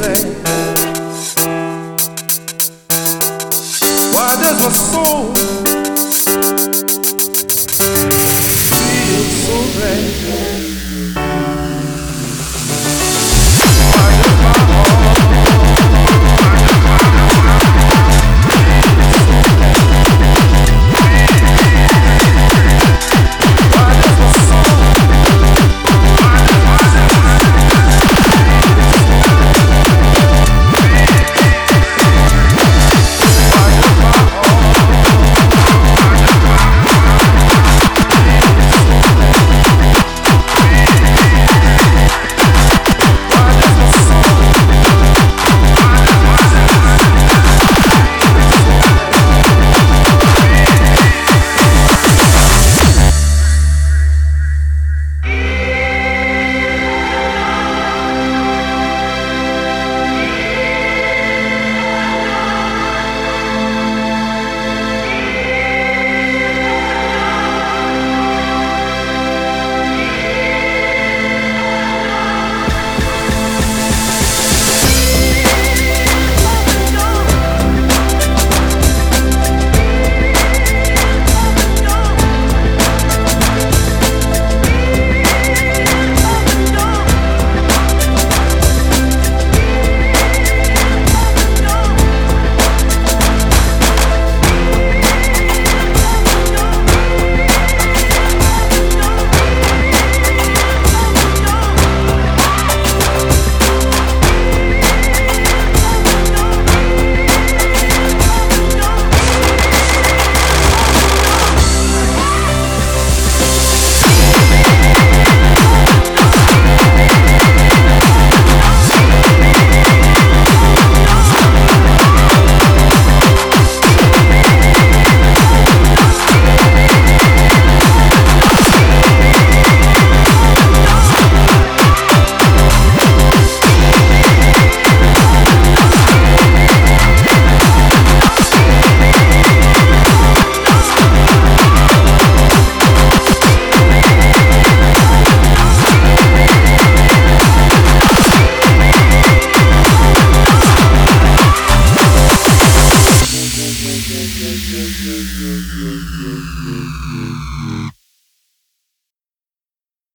play. Why does my soul feel so bad? Thank you.